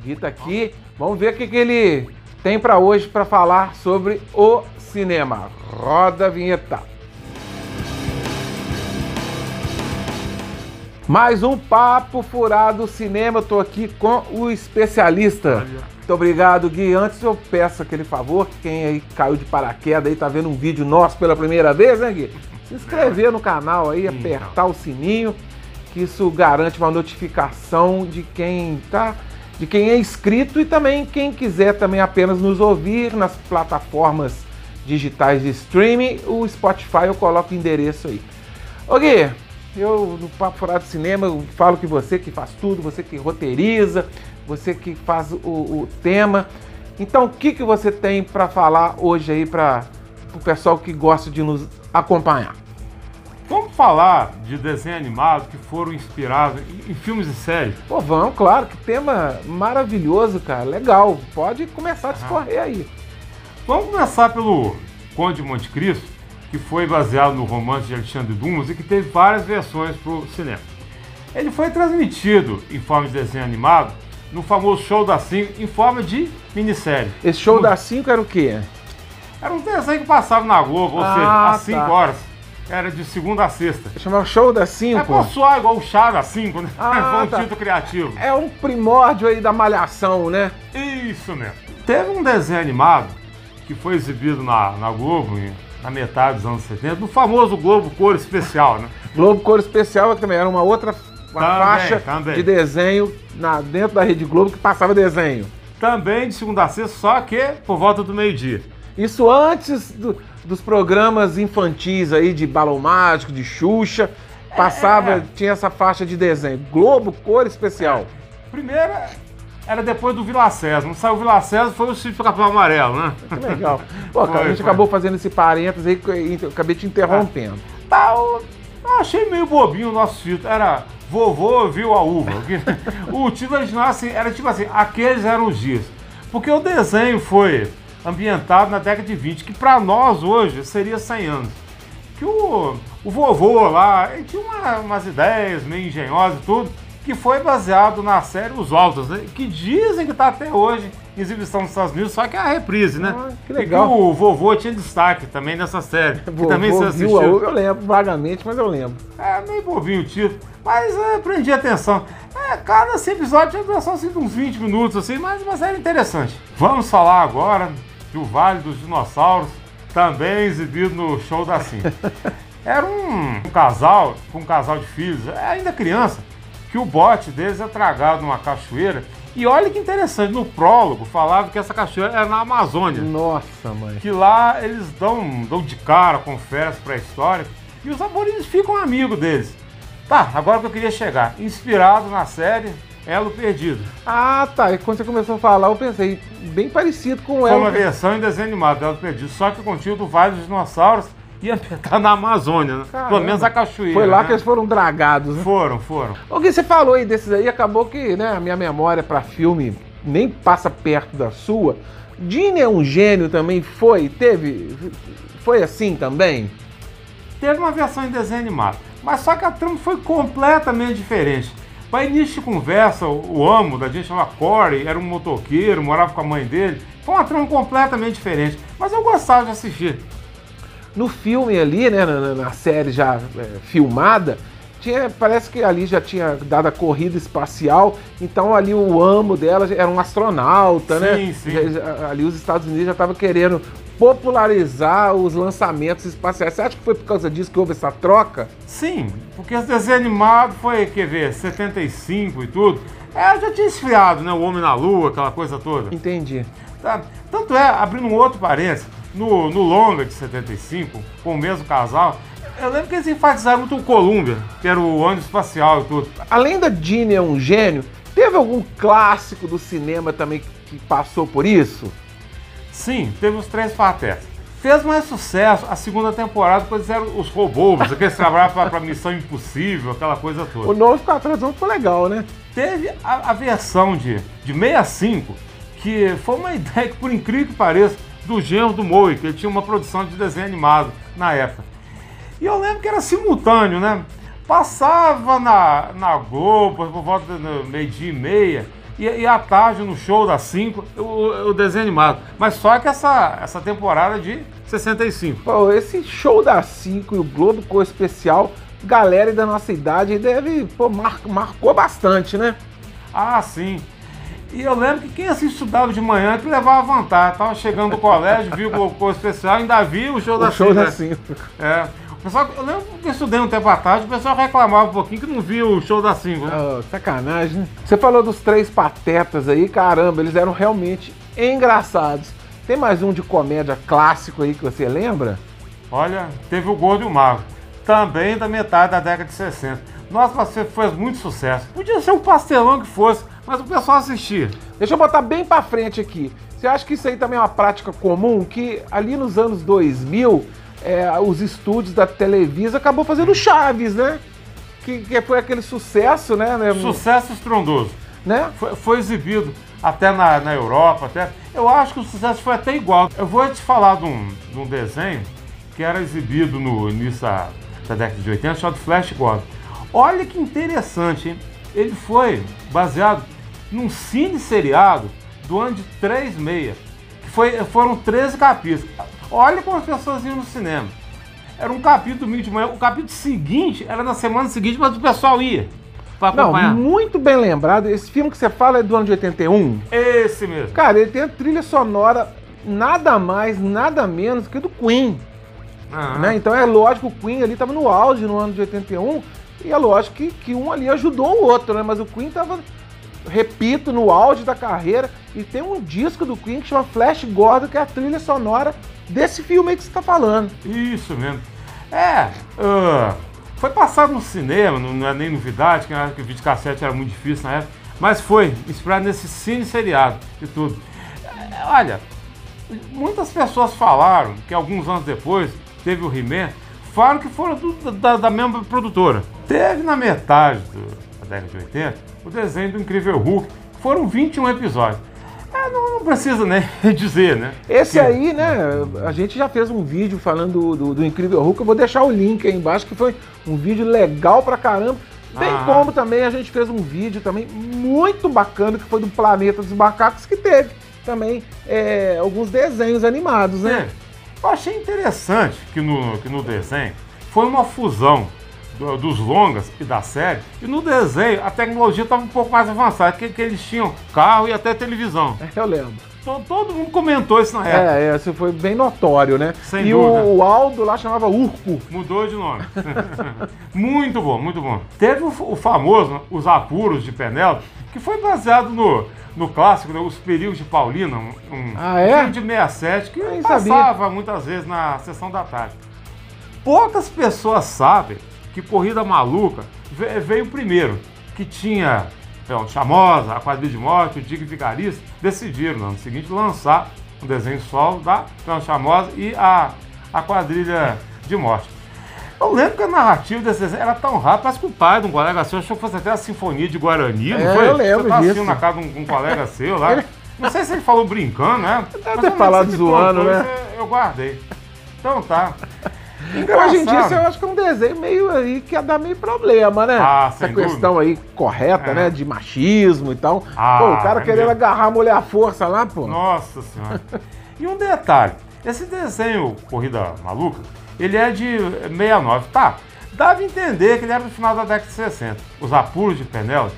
Gui tá aqui. Vamos ver o que, que ele tem para hoje para falar sobre o cinema. Roda a vinheta. Mais um Papo Furado Cinema. Eu tô aqui com o especialista. Muito obrigado, Gui. Antes eu peço aquele favor que quem aí caiu de paraquedas aí tá vendo um vídeo nosso pela primeira vez, né, Gui? Se inscrever no canal aí, apertar o sininho, que isso garante uma notificação de quem tá de quem é inscrito e também quem quiser também apenas nos ouvir nas plataformas digitais de streaming, o Spotify eu coloco o endereço aí. Ô Gui, eu no Papo Furado Cinema eu falo que você que faz tudo, você que roteiriza, você que faz o, o tema. Então o que, que você tem para falar hoje aí para o pessoal que gosta de nos acompanhar? Vamos falar de desenho animado que foram inspirados em, em filmes e séries? Pô, vamos, claro, que tema maravilhoso, cara. Legal. Pode começar a discorrer aí. Vamos começar pelo Conde de Monte Cristo, que foi baseado no romance de Alexandre Dumas e que teve várias versões para o cinema. Ele foi transmitido em forma de desenho animado no famoso Show da 5 em forma de minissérie. Esse Show da 5 era o quê? Era um desenho que passava na Globo, ou Ah, seja, às 5 tá. horas. Era de segunda a sexta. Chamava Show da É 5? pra soar igual o chá da 5, né? Ah, Foi um tá. título criativo. É um primórdio aí da malhação, né? Isso mesmo. Teve um desenho animado que foi exibido na, na Globo na metade dos anos 70, no famoso Globo Cor Especial, né? Globo Cor Especial também era uma outra uma Também, faixa também. de desenho na, dentro da Rede Globo que passava desenho. Também de segunda a sexta, só que por volta do meio-dia. Isso antes do- dos programas infantis aí de Balão Mágico, de Xuxa, passava, É. tinha essa faixa de desenho. Globo Cor Especial. Primeiro era depois do Vila César. Não saiu o Vila César, foi o Sítio do Capitão Amarelo, né? Que legal. Pô, cara, a Foi, gente foi. acabou fazendo esse parênteses aí, eu acabei te interrompendo. Tá, eu eu achei meio bobinho o nosso título. Era Vovô Viu a Uva. O título original assim, era tipo assim, aqueles eram os dias. Porque o desenho foi ambientado na década de 20, que pra nós hoje seria 100 anos. Que o, o vovô lá, ele tinha uma- umas ideias meio engenhosas e tudo, que foi baseado na série Os Altos, né? Que dizem que tá até hoje em exibição nos Estados Unidos, só que é a reprise, né? Ah, que E legal. o vovô tinha destaque também nessa série. Que Vovô também você viu assistiu. uva, eu lembro vagamente, mas eu lembro. É meio bobinho o título, mas é, prendi atenção. É, cada episódio tinha duração assim, de uns 20 minutos, assim, mas uma série interessante. Vamos falar agora do Vale dos Dinossauros, também exibido no show da Sim. Era um, um casal, com um casal de filhos, é, ainda criança, que o bote deles é tragado numa cachoeira. E olha que interessante, no prólogo falava que essa cachoeira era na Amazônia Nossa, mãe. que lá eles dão, dão de cara, confesso, pra história, e os aborígenes ficam amigos deles. Tá, agora que eu queria chegar, inspirado na série Elo Perdido. Ah, tá. E quando você começou a falar, eu pensei, bem parecido com Foi uma versão em desenho animado do Elo Perdido, só que continha do Vale dos Dinossauros e ambientado na Amazônia, né? Caramba. Pelo menos a cachoeira. Foi lá né? que eles foram dragados, né? Foram, foram. O que você falou aí desses aí, acabou que né, a minha memória pra filme nem passa perto da sua. Dini é um gênio também, foi? Teve? Foi assim também? Teve uma versão em desenho animado, mas só que a trama foi completamente diferente. Para início conversa, o amo da gente chamava Corey, era um motoqueiro, morava com a mãe dele. Foi uma trama completamente diferente, mas eu gostava de assistir. No filme ali, né, na, na- na série já é, filmada, tinha, parece que ali já tinha dado a corrida espacial, então ali o amo dela era um astronauta, né? Sim, sim. Já- já- ali os Estados Unidos já estavam querendo popularizar os lançamentos espaciais. Você acha que foi por causa disso que houve essa troca? Sim, porque esse desenho animado foi, quer ver, 75 e tudo. É, já tinha esfriado, né? O Homem na Lua, aquela coisa toda. Entendi. Tá? Tanto é, abrindo um outro parênteses, no, no longa de 75, com o mesmo casal, eu lembro que eles enfatizaram muito o Columbia, que era o ônibus espacial e tudo. Além da Dini é um gênio, teve algum clássico do cinema também que- passou por isso? Sim, teve os três patetas. Fez mais sucesso a segunda temporada, quando eles eram os robôs, aqueles que trabalhavam para Missão Impossível, aquela coisa toda. O novo 4 anos ficou legal, né? Teve a, a versão de, de 65, que foi uma ideia que, por incrível que pareça, do genro do Moe, que ele tinha uma produção de desenho animado na época. E eu lembro que era simultâneo, né? Passava na, na Globo, por volta do meio-dia e meia, e, e à tarde no show das 5 o, o desenho animado. Mas só que essa, essa temporada de 65. Pô, esse show das 5 e o Globo Cor Especial, galera da nossa idade deve, pô, mar, marcou bastante, né? Ah, sim. E eu lembro que quem assim estudava de manhã que levava vantagem. Tava chegando do colégio, viu o Globo Cor Especial, ainda viu o show O da show 5. das né? 5. É. Pessoal, eu lembro que eu estudei um tempo atrás, o pessoal reclamava um pouquinho que não via o show da 5. Né? Oh, sacanagem. né? Você falou dos três patetas aí, caramba, eles eram realmente engraçados. Tem mais um de comédia clássico aí que você lembra? Olha, teve o Gordo e o Mago. Também da metade da década de 60. Nossa, você fez muito sucesso. Podia ser um pastelão que fosse, mas o pessoal assistia. Deixa eu botar bem pra frente aqui. Você acha que isso aí também é uma prática comum? Que ali nos anos 2000, é, os estúdios da Televisa acabou fazendo Chaves, né? Que, que foi aquele sucesso, né? né? Sucesso estrondoso. né? Foi, foi exibido até na, na Europa, até. Eu acho que o sucesso foi até igual. Eu vou te falar de um, de um desenho que era exibido no início da, da década de 80, chamado Flash Gordon. Olha que interessante, hein? Ele foi baseado num cine seriado do ano de 36, que foi, foram 13 capítulos. Olha como as pessoas iam no cinema. Era um capítulo domingo de manhã, o capítulo seguinte era na semana seguinte, mas o pessoal ia Não, acompanhar. muito bem lembrado. Esse filme que você fala é do ano de 81. Esse mesmo. Cara, ele tem a trilha sonora nada mais, nada menos que do Queen. Ah, né? Então é lógico, o Queen ali estava no auge no ano de 81, e é lógico que, que um ali ajudou o outro, né? Mas o Queen estava, repito, no auge da carreira, e tem um disco do Queen que chama Flash Gordon, que é a trilha sonora desse filme aí que você está falando. Isso mesmo. É, ah, foi passado no cinema, não, é nem novidade, que época o videocassete era muito difícil na época, mas foi inspirado nesse cine seriado e tudo. É, olha, muitas pessoas falaram que alguns anos depois teve o He-Man, falaram que foram do- da, da mesma produtora. Teve na metade do- década de 80 o desenho do Incrível Hulk, foram 21 episódios. É, não, não precisa nem dizer, né? Esse Que- aí, né, a gente já fez um vídeo falando do, do- do Incrível Hulk, eu vou deixar o link aí embaixo, que foi um vídeo legal pra caramba. Bem Ah. como também a gente fez um vídeo também muito bacana, que foi do Planeta dos Macacos, que teve também é, alguns desenhos animados, né? É. Eu achei interessante que no, que no desenho foi uma fusão do- dos longas e da série. E no desenho a tecnologia estava um pouco mais avançada, que, que eles tinham carro e até televisão. Eu lembro. To- Todo mundo comentou isso na época. É, é, isso foi bem notório, né? Sem e dúvida. o Aldo lá chamava Urco. Mudou de nome. muito bom, muito bom. Teve o, o famoso Os Apuros de Penélope, que foi baseado no, no clássico, né, Os Perigos de Paulina, um, um Ah, é? filme de 67, que Nem passava muitas vezes na sessão da tarde. Poucas pessoas sabem que Corrida Maluca ve- veio primeiro, que tinha então, Chamosa, a Quadrilha de Morte, o Digo Vigarista, decidiram no ano seguinte lançar um desenho solo da Então, Chamosa e a, a Quadrilha de Morte. Eu lembro que a narrativa desse desenho era tão rápida, parece que o pai de um colega seu achou que fosse até a Sinfonia de Guarani, não É, foi? eu lembro Você tá disso. na casa de um, um colega seu lá. Não sei se ele falou brincando, né? Eu ter falado zoando, né? Eu guardei. Então tá. Hoje em dia, isso eu acho que é um desenho meio aí que ia dar meio problema, né? Ah, Essa questão aí correta, É. né? De machismo e tal. Ah, pô, o cara é querendo agarrar a mulher à força lá, pô. Nossa senhora. E um detalhe, esse desenho Corrida Maluca, ele é de 69, tá? Dava a entender que ele era do final da década de 60. Os apuros de Penélope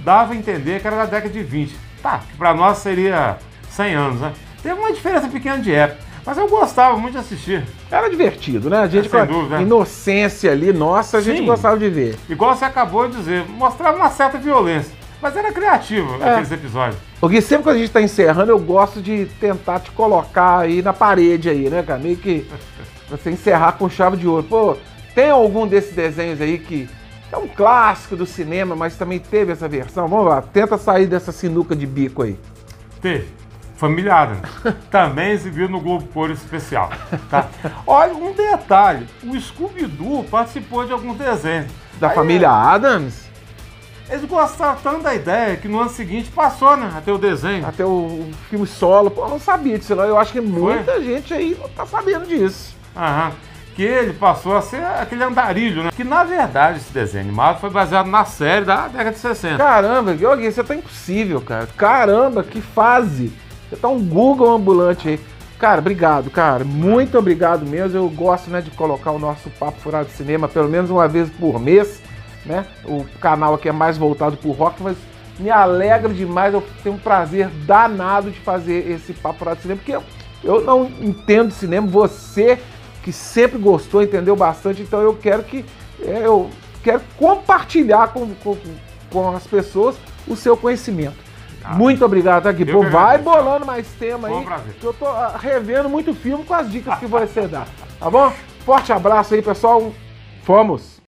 dava a entender que era da década de 20. Tá, que pra nós seria 100 anos, né? Teve uma diferença pequena de época, mas eu gostava muito de assistir. Era divertido, né? A gente É, sem com a dúvida. inocência ali, nossa, a gente Sim. gostava de ver. Igual você acabou de dizer, mostrava uma certa violência, mas era criativo É. aqueles episódios. Porque sempre que a gente tá encerrando, eu gosto de tentar te colocar aí na parede aí, né, cara? Meio que você encerrar com chave de ouro. Pô, tem algum desses desenhos aí que é um clássico do cinema, mas também teve essa versão? Vamos lá, tenta sair dessa sinuca de bico aí. Teve. Família Adams. Também exibido no Globo Cor Especial. Tá? Olha, um detalhe. O Scooby-Doo participou de alguns desenhos. Da Aí, família Adams, Eles gostaram tanto da ideia que no ano seguinte passou, né? Até o desenho. até o, filme solo. Pô, eu não sabia disso, não. Eu acho que muita gente aí não tá sabendo disso. Aham. que ele passou a ser aquele andarilho, né? Que na verdade esse desenho animado foi baseado na série da década de 60. Caramba, Gui, você tá impossível, cara. Caramba, que fase. Você tá um Google ambulante aí. Cara, obrigado, cara. Muito obrigado mesmo. Eu gosto, né, de colocar o nosso Papo Furado de Cinema pelo menos uma vez por mês, né? O canal aqui é mais voltado pro rock, mas me alegra demais. Eu tenho um prazer danado de fazer esse Papo Furado de Cinema, porque eu, eu não entendo cinema. Você que sempre gostou, entendeu bastante, então eu quero que é, eu quero compartilhar com, com, com as pessoas o seu conhecimento. Ah, muito obrigado, tá aqui. Pô, vai bolando mais tema aí. Que eu tô ah, revendo muito filme com as dicas que você dá. Tá bom? Forte abraço aí, pessoal. Fomos!